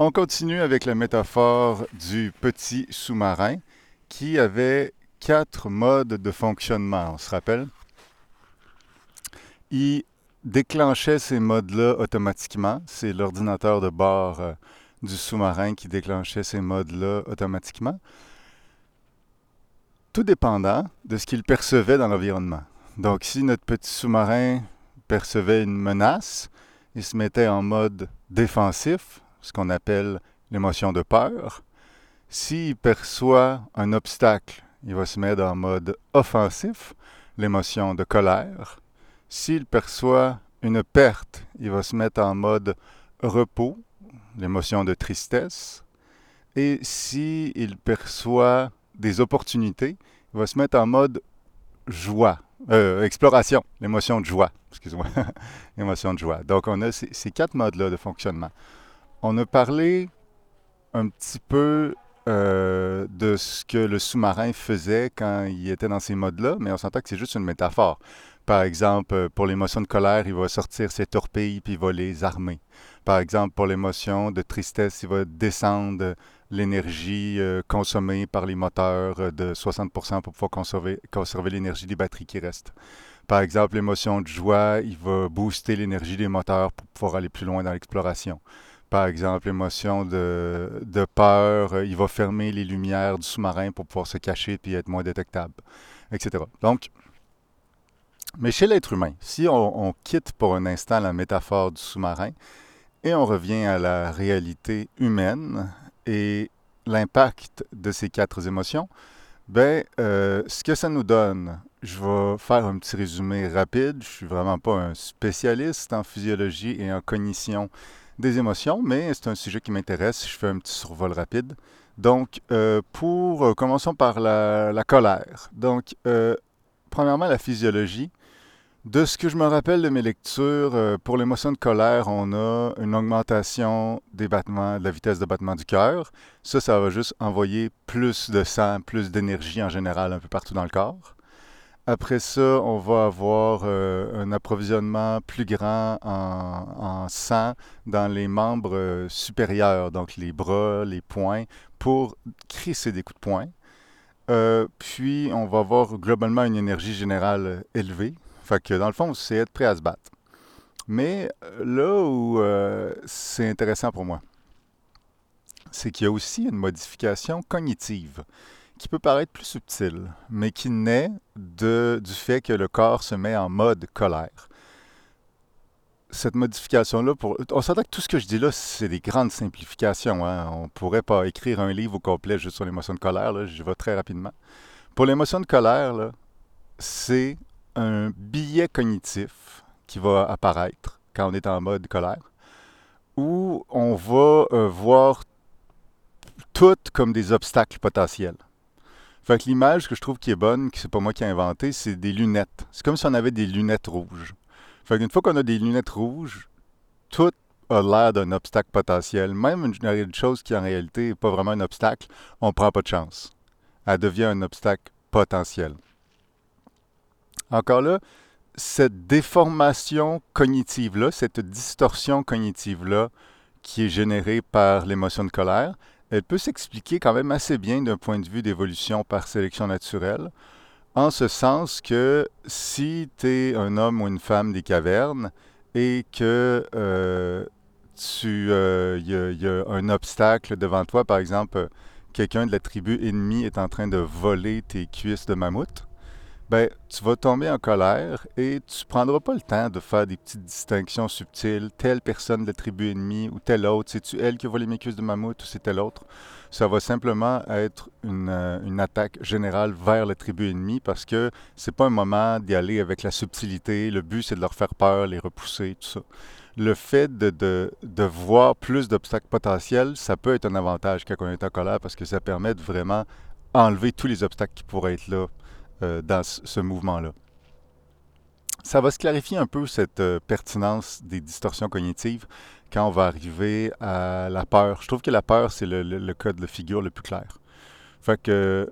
On continue avec la métaphore du petit sous-marin qui avait quatre modes de fonctionnement, on se rappelle? Il déclenchait ces modes-là automatiquement. C'est l'ordinateur de bord euh, du sous-marin qui déclenchait ces modes-là automatiquement. Tout dépendant de ce qu'il percevait dans l'environnement. Donc si notre petit sous-marin percevait une menace, il se mettait en mode défensif, ce qu'on appelle l'émotion de peur. S'il perçoit un obstacle, il va se mettre en mode offensif, l'émotion de colère. S'il perçoit une perte, il va se mettre en mode repos, l'émotion de tristesse. Et s'il perçoit des opportunités, il va se mettre en mode joie, euh, exploration, l'émotion de joie, excuse-moi, l'émotion de joie. Donc on a ces, ces quatre modes-là de fonctionnement. On a parlé un petit peu euh, de ce que le sous-marin faisait quand il était dans ces modes-là, mais on s'entend que c'est juste une métaphore. Par exemple, euh, pour l'émotion de colère, il va sortir ses torpilles puis il va les armer. Par exemple, pour l'émotion de tristesse, il va descendre l'énergie euh, consommée par les moteurs de 60% pour pouvoir conserver, conserver l'énergie des batteries qui restent. Par exemple, l'émotion de joie, il va booster l'énergie des moteurs pour pouvoir aller plus loin dans l'exploration par exemple, l'émotion de, peur, euh, il va fermer les lumières du sous-marin pour pouvoir se cacher puis être moins détectable, etc. Donc, mais chez l'être humain, si on, quitte pour un instant la métaphore du sous-marin et on revient à la réalité humaine et l'impact de ces quatre émotions, ben, euh, ce que ça nous donne, je vais faire un petit résumé rapide. Je suis vraiment pas un spécialiste en physiologie et en cognition des émotions, mais c'est un sujet qui m'intéresse. Je fais un petit survol rapide. Donc, euh, pour euh, commençons par la, colère. Donc, euh, premièrement, la physiologie. De ce que je me rappelle de mes lectures, pour l'émotion de colère, on a une augmentation des battements, de la vitesse de battement du cœur. Ça, ça va juste envoyer plus de sang, plus d'énergie en général un peu partout dans le corps. Après ça, on va avoir euh, un approvisionnement plus grand en, sang dans les membres euh, supérieurs, donc les bras, les poings, pour crisser des coups de poing. Euh, puis, on va avoir globalement une énergie générale élevée. Fait que, dans le fond, c'est être prêt à se battre. Mais là où c'est intéressant pour moi, c'est qu'il y a aussi une modification cognitive qui peut paraître plus subtil, mais qui naît de, du fait que le corps se met en mode colère. Cette modification-là, pour... on s'entend que tout ce que je dis là, c'est des grandes simplifications. Hein? On ne pourrait pas écrire un livre au complet juste sur l'émotion de colère. Je vais très rapidement. Pour l'émotion de colère, c'est un billet cognitif qui va apparaître quand on est en mode colère, où on va euh, voir tout comme des obstacles potentiels. Fait que l'image que je trouve qui est bonne, que c'est pas moi qui ai inventé, c'est des lunettes. C'est comme si on avait des lunettes rouges. Fait qu'une fois qu'on a des lunettes rouges, tout a l'air d'un obstacle potentiel. Même une, chose qui en réalité n'est pas vraiment un obstacle, on prend pas de chance. Elle devient un obstacle potentiel. Encore là, cette déformation cognitive-là, cette distorsion cognitive-là qui est générée par l'émotion de colère, elle peut s'expliquer quand même assez bien d'un point de vue d'évolution par sélection naturelle, en ce sens que si tu es un homme ou une femme des cavernes et que euh, tu euh, y, a un obstacle devant toi, par exemple, quelqu'un de la tribu ennemie est en train de voler tes cuisses de mammouth, ben, tu vas tomber en colère et tu prendras pas le temps de faire des petites distinctions subtiles. Telle personne de la tribu ennemie ou telle autre, c'est-tu elle qui a volé mes cuisses de mammouth ou c'est telle autre? Ça va simplement être une, euh, une, attaque générale vers la tribu ennemie parce que c'est pas un moment d'y aller avec la subtilité. Le but, c'est de leur faire peur, les repousser, tout ça. Le fait de, de, de voir plus d'obstacles potentiels, ça peut être un avantage quand on est en colère parce que ça permet de vraiment enlever tous les obstacles qui pourraient être là dans ce mouvement-là. Ça va se clarifier un peu cette euh, pertinence des distorsions cognitives quand on va arriver à la peur. Je trouve que la peur, c'est le, code de figure le plus clair. Fait que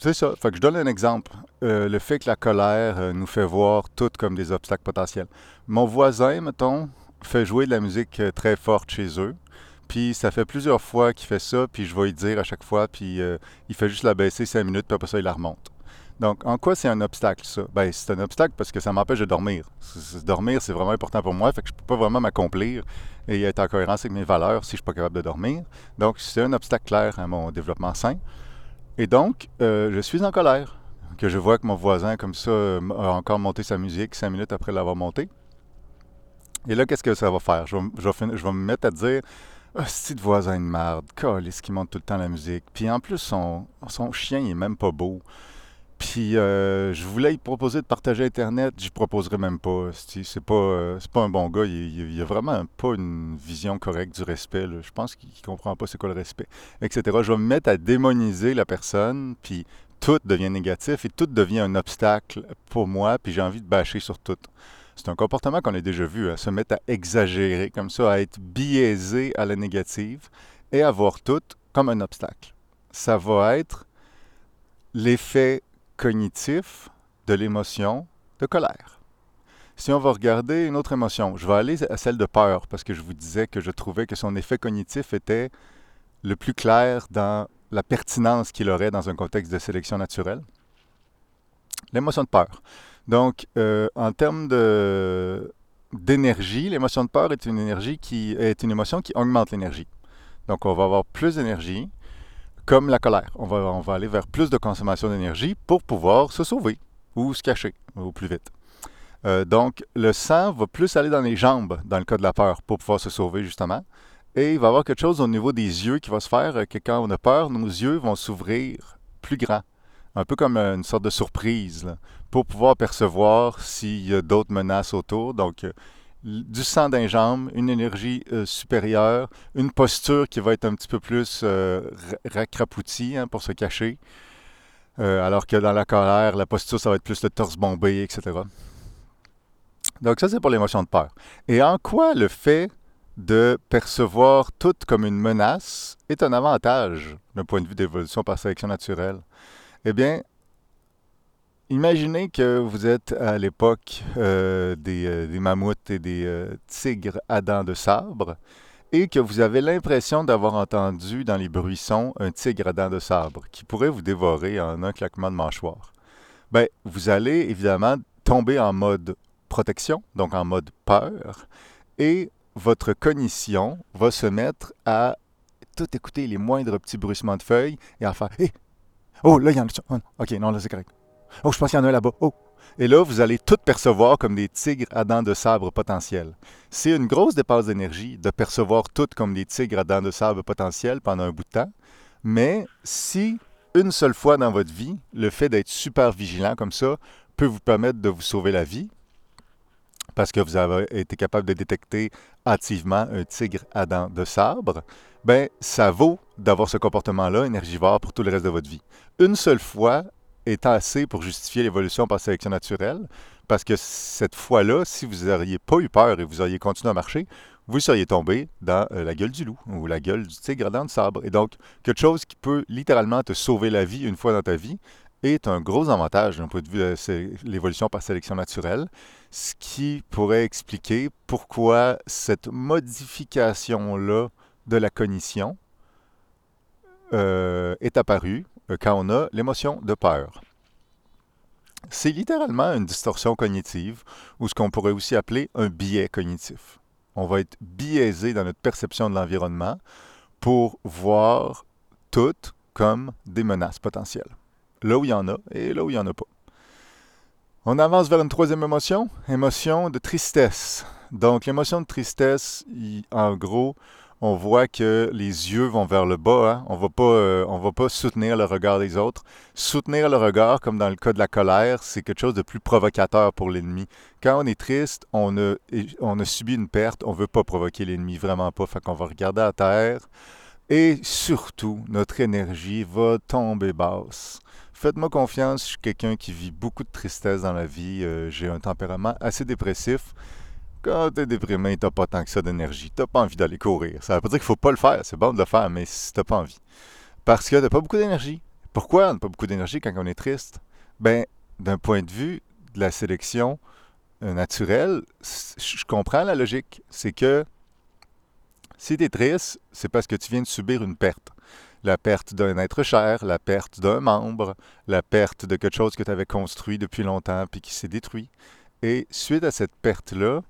c'est ça. Fait que je donne un exemple. Euh, le fait que la colère nous fait voir tout comme des obstacles potentiels. Mon voisin, mettons, fait jouer de la musique très forte chez eux. Puis ça fait plusieurs fois qu'il fait ça, puis je vais lui dire à chaque fois, puis euh, il fait juste la baisser cinq minutes, puis après ça, il la remonte. Donc, en quoi c'est un obstacle, ça? Ben, c'est un obstacle parce que ça m'empêche de dormir. dormir, c'est vraiment important pour moi, fait que je peux pas vraiment m'accomplir et être en cohérence avec mes valeurs si je suis pas capable de dormir. Donc, c'est un obstacle clair à mon développement sain. Et donc, euh, je suis en colère. Que je vois que mon voisin, comme ça, a encore monté sa musique cinq minutes après l'avoir montée. Et là, qu'est-ce que ça va faire? Je vais, me mettre à dire ah, c'est de voisin de merde, ce qui monte tout le temps la musique. Puis en plus, son, son chien, il est même pas beau. Puis euh, je voulais lui proposer de partager Internet, je proposerais même pas. C'est pas, euh, pas un bon gars, il, il, a vraiment pas une vision correcte du respect. Je pense qu'il comprend pas c'est quoi le respect, etc. Je vais me mettre à démoniser la personne, puis tout devient négatif et tout devient un obstacle pour moi, puis j'ai envie de bâcher sur tout. C'est un comportement qu'on a déjà vu, à hein, se mettre à exagérer comme ça, à être biaisé à la négative et à voir tout comme un obstacle. Ça va être l'effet cognitif de l'émotion de colère. Si on va regarder une autre émotion, je vais aller à celle de peur parce que je vous disais que je trouvais que son effet cognitif était le plus clair dans la pertinence qu'il aurait dans un contexte de sélection naturelle. L'émotion de peur. Donc, euh, en termes de, d'énergie, l'émotion de peur est une énergie qui est une émotion qui augmente l'énergie. Donc, on va avoir plus d'énergie, comme la colère. On va, on va aller vers plus de consommation d'énergie pour pouvoir se sauver ou se cacher au plus vite. Euh, donc, le sang va plus aller dans les jambes dans le cas de la peur pour pouvoir se sauver justement. Et il va y avoir quelque chose au niveau des yeux qui va se faire, euh, que quand on a peur, nos yeux vont s'ouvrir plus grands. Un peu comme une sorte de surprise, pour pouvoir percevoir s'il y a d'autres menaces autour. Donc, euh, du sang d'un jambe, une énergie euh, supérieure, une posture qui va être un petit peu plus euh, racrapoutie hein, pour se cacher. Euh, alors que dans la colère, la posture, ça va être plus le torse bombé, etc. Donc ça, c'est pour l'émotion de peur. Et en quoi le fait de percevoir tout comme une menace est un avantage d'un point de vue d'évolution par sélection naturelle? Eh bien, Imaginez que vous êtes à l'époque euh, euh, des, mammouths et des euh, tigres à dents de sabre et que vous avez l'impression d'avoir entendu dans les bruissons un tigre à dents de sabre qui pourrait vous dévorer en un claquement de mâchoire. Bien, vous allez évidemment tomber en mode protection, donc en mode peur, et votre cognition va se mettre à tout écouter les moindres petits bruissements de feuilles et à faire Hé! Oh, là, il y en a. Oh, ok, non, là, c'est correct. Oh, je pense qu'il y en a un là-bas. Oh! Et là, vous allez tout percevoir comme des tigres à dents de sabre potentiels. C'est une grosse dépense d'énergie de percevoir tout comme des tigres à dents de sabre potentiels pendant un bout de temps. Mais si une seule fois dans votre vie, le fait d'être super vigilant comme ça peut vous permettre de vous sauver la vie, parce que vous avez été capable de détecter activement un tigre à dents de sabre, ben ça vaut d'avoir ce comportement-là énergivore pour tout le reste de votre vie. Une seule fois est assez pour justifier l'évolution par sélection naturelle, parce que cette fois-là, si vous n'auriez pas eu peur et vous auriez continué à marcher, vous seriez tombé dans euh, la gueule du loup ou la gueule du tigre dans le sabre. Et donc, quelque chose qui peut littéralement te sauver la vie une fois dans ta vie est un gros avantage d'un point de vue de l'évolution par sélection naturelle, ce qui pourrait expliquer pourquoi cette modification-là de la cognition euh, est apparue quand on a l'émotion de peur. C'est littéralement une distorsion cognitive ou ce qu'on pourrait aussi appeler un biais cognitif. On va être biaisé dans notre perception de l'environnement pour voir tout comme des menaces potentielles. Là où il y en a et là où il n'y en a pas. On avance vers une troisième émotion, émotion de tristesse. Donc l'émotion de tristesse, en gros, on voit que les yeux vont vers le bas. Hein. On va euh, on va pas soutenir le regard des autres. Soutenir le regard, comme dans le cas de la colère, c'est quelque chose de plus provocateur pour l'ennemi. Quand on est triste, on a, on a subi une perte, on veut pas provoquer l'ennemi, vraiment pas. Fait qu'on va regarder à terre. Et surtout, notre énergie va tomber basse. Faites-moi confiance, je suis quelqu'un qui vit beaucoup de tristesse dans la vie. Euh, j'ai un tempérament assez dépressif. Quand t'es déprimé, t'as pas tant que ça d'énergie. T'as pas envie d'aller courir. Ça veut pas dire qu'il faut pas le faire. C'est bon de le faire, mais si t'as pas envie. Parce que t'as pas beaucoup d'énergie. Pourquoi on n'a pas beaucoup d'énergie quand on est triste? Ben, d'un point de vue de la sélection euh, naturelle, je comprends la logique. C'est que Si tu es triste, c'est parce que tu viens de subir une perte. La perte d'un être cher, la perte d'un membre, la perte de quelque chose que tu avais construit depuis longtemps puis qui s'est détruit. Et suite à cette perte-là,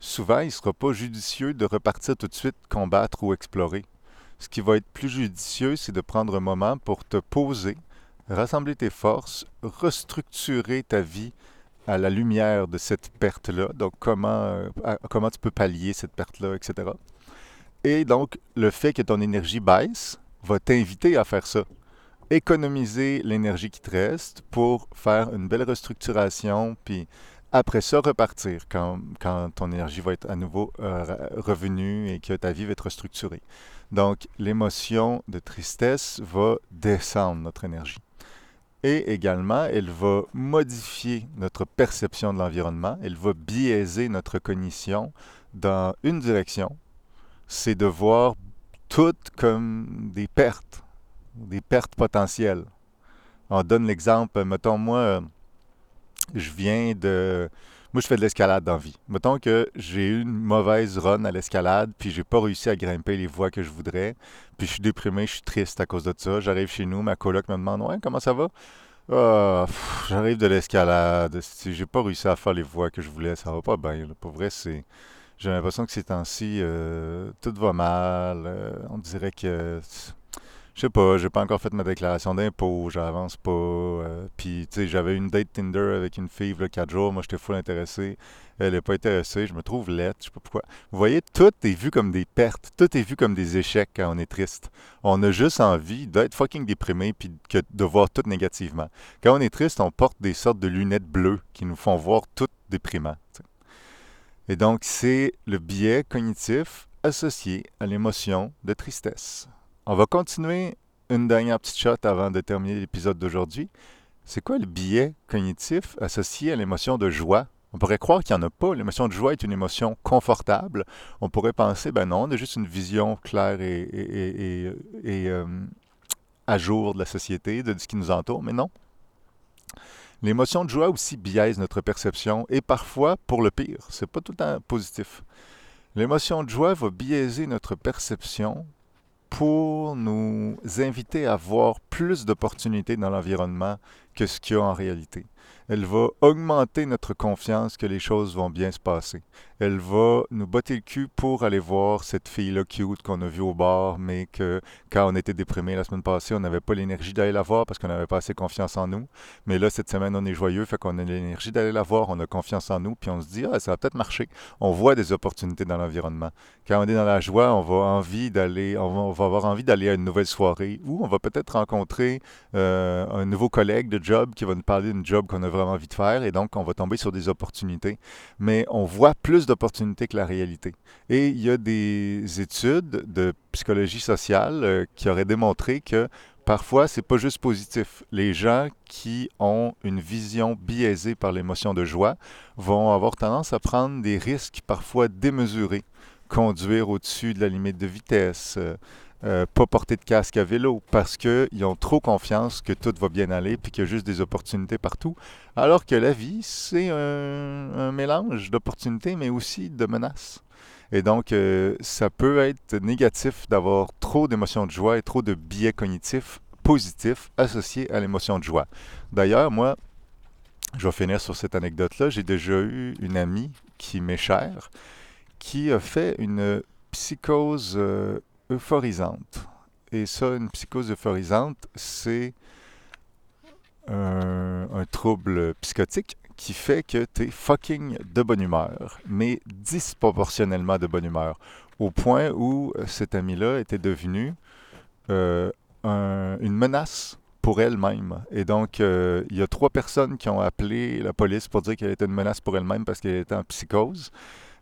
souvent, il ne sera pas judicieux de repartir tout de suite combattre ou explorer. Ce qui va être plus judicieux, c'est de prendre un moment pour te poser, rassembler tes forces, restructurer ta vie à la lumière de cette perte-là. Donc, comment, euh, comment tu peux pallier cette perte-là, etc. Et donc, le fait que ton énergie baisse va t'inviter à faire ça. Économiser l'énergie qui te reste pour faire une belle restructuration, puis après ça, repartir quand, quand ton énergie va être à nouveau euh, revenue et que ta vie va être restructurée. Donc, l'émotion de tristesse va descendre notre énergie. Et également, elle va modifier notre perception de l'environnement, elle va biaiser notre cognition dans une direction, c'est de voir tout comme des pertes, des pertes potentielles. On donne l'exemple, mettons moi, je viens de moi, je fais de l'escalade dans vie. Mettons que j'ai eu une mauvaise run à l'escalade, puis j'ai pas réussi à grimper les voies que je voudrais, puis je suis déprimé, je suis triste à cause de ça. J'arrive chez nous, ma coloc me demande Ouais, comment ça va? Ah, J'arrive de l'escalade, j'ai pas réussi à faire les voies que je voulais, ça va pas bien. Pour vrai, c'est. J'ai l'impression que ces temps-ci, euh, tout va mal. Euh, on dirait que je sais pas, j'ai pas encore fait ma déclaration d'impôt, j'avance pas. Euh, puis, tu sais, j'avais une date Tinder avec une fille, là, 4 jours, moi, j'étais full intéressé. Elle n'est pas intéressée, je me trouve laide, je sais pas pourquoi. Vous voyez, tout est vu comme des pertes, tout est vu comme des échecs quand on est triste. On a juste envie d'être fucking déprimé puis de voir tout négativement. Quand on est triste, on porte des sortes de lunettes bleues qui nous font voir tout déprimant. Et donc, c'est le biais cognitif associé à l'émotion de tristesse. On va continuer une dernière petite shot avant de terminer l'épisode d'aujourd'hui. C'est quoi le biais cognitif associé à l'émotion de joie? On pourrait croire qu'il n'y en a pas. L'émotion de joie est une émotion confortable. On pourrait penser, ben non, on a juste une vision claire et, euh, à jour de la société, de ce qui nous entoure, mais non. L'émotion de joie aussi biaise notre perception et parfois pour le pire. C'est pas tout le temps positif. L'émotion de joie va biaiser notre perception pour nous inviter à voir plus d'opportunités dans l'environnement que ce qu'il y a en réalité elle va augmenter notre confiance que les choses vont bien se passer. Elle va nous botter le cul pour aller voir cette fille-là cute qu'on a vue au bar, mais que quand on était déprimé la semaine passée, on n'avait pas l'énergie d'aller la voir parce qu'on n'avait pas assez confiance en nous. Mais là, cette semaine, on est joyeux, fait qu'on a l'énergie d'aller la voir, on a confiance en nous, puis on se dit, ah, ça va peut-être marcher. On voit des opportunités dans l'environnement. Quand on est dans la joie, on va envie d'aller, on va, avoir envie d'aller à une nouvelle soirée ou on va peut-être rencontrer euh, un nouveau collègue de job qui va nous parler d'une job qu'on a vraiment envie de faire et donc on va tomber sur des opportunités. Mais on voit plus d'opportunités que la réalité. Et il y a des études de psychologie sociale euh, qui auraient démontré que parfois c'est pas juste positif. Les gens qui ont une vision biaisée par l'émotion de joie vont avoir tendance à prendre des risques parfois démesurés conduire au-dessus de la limite de vitesse, euh, pas porter de casque à vélo parce qu'ils ont trop confiance que tout va bien aller puis qu'il y a juste des opportunités partout. Alors que la vie, c'est un, mélange d'opportunités mais aussi de menaces. Et donc, euh, ça peut être négatif d'avoir trop d'émotions de joie et trop de biais cognitifs positifs associés à l'émotion de joie. D'ailleurs, moi, je vais finir sur cette anecdote-là. J'ai déjà eu une amie qui m'est chère qui a fait une psychose euh, euphorisante. Et ça, une psychose euphorisante, c'est un, trouble psychotique qui fait que tu es fucking de bonne humeur, mais disproportionnellement de bonne humeur, au point où cette amie-là était devenue euh, une menace pour elle-même. Et donc, euh, il y a trois personnes qui ont appelé la police pour dire qu'elle était une menace pour elle-même parce qu'elle était en psychose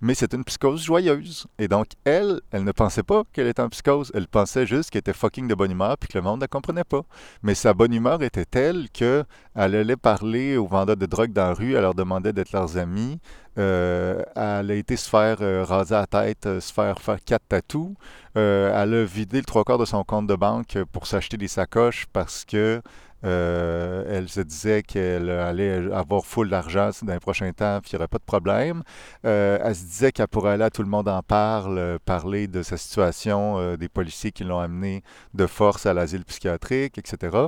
mais c'est une psychose joyeuse. Et donc, elle, elle ne pensait pas qu'elle était en psychose. Elle pensait juste qu'elle était fucking de bonne humeur puis que le monde ne la comprenait pas. Mais sa bonne humeur était telle qu'elle allait parler aux vendeurs de drogue dans la rue, elle leur demandait d'être leurs amis. Euh, elle a été se faire euh, raser la tête, euh, se faire faire quatre tatous. elle a vidé le trois quarts de son compte de banque pour s'acheter des sacoches parce que Euh, elle se disait qu'elle allait avoir full d'argent dans les prochains temps, puis il n'y aurait pas de problème. Euh, elle se disait qu'elle pourrait aller à Tout le monde en parle, parler de sa situation, des policiers qui l'ont amenée de force à l'asile psychiatrique, etc.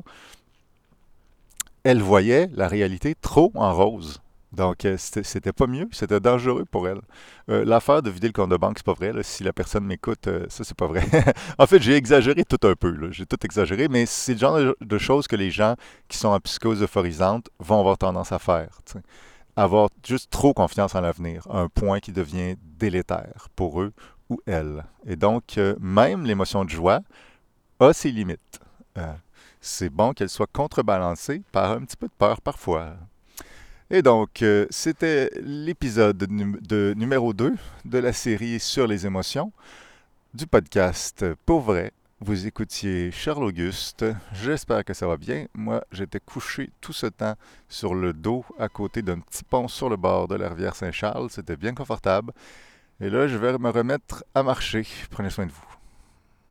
Elle voyait la réalité trop en rose. Donc, euh, c'était pas mieux, c'était dangereux pour elle. Euh, l'affaire de vider le compte de banque, c'est pas vrai. Si la personne m'écoute, euh, ça, c'est pas vrai. en fait, j'ai exagéré tout un peu. J'ai tout exagéré, mais c'est le genre de, choses que les gens qui sont en psychose euphorisante vont avoir tendance à faire. Avoir juste trop confiance en l'avenir, un point qui devient délétère pour eux ou elles. Et donc, même l'émotion de joie a ses limites. c'est bon qu'elle soit contrebalancée par un petit peu de peur parfois. Et donc, euh, c'était l'épisode de numéro 2 de la série sur les émotions du podcast Pour vrai. Vous écoutiez Charles Auguste. J'espère que ça va bien. Moi, j'étais couché tout ce temps sur le dos à côté d'un petit pont sur le bord de la rivière Saint-Charles. C'était bien confortable. Et là, je vais me remettre à marcher. Prenez soin de vous.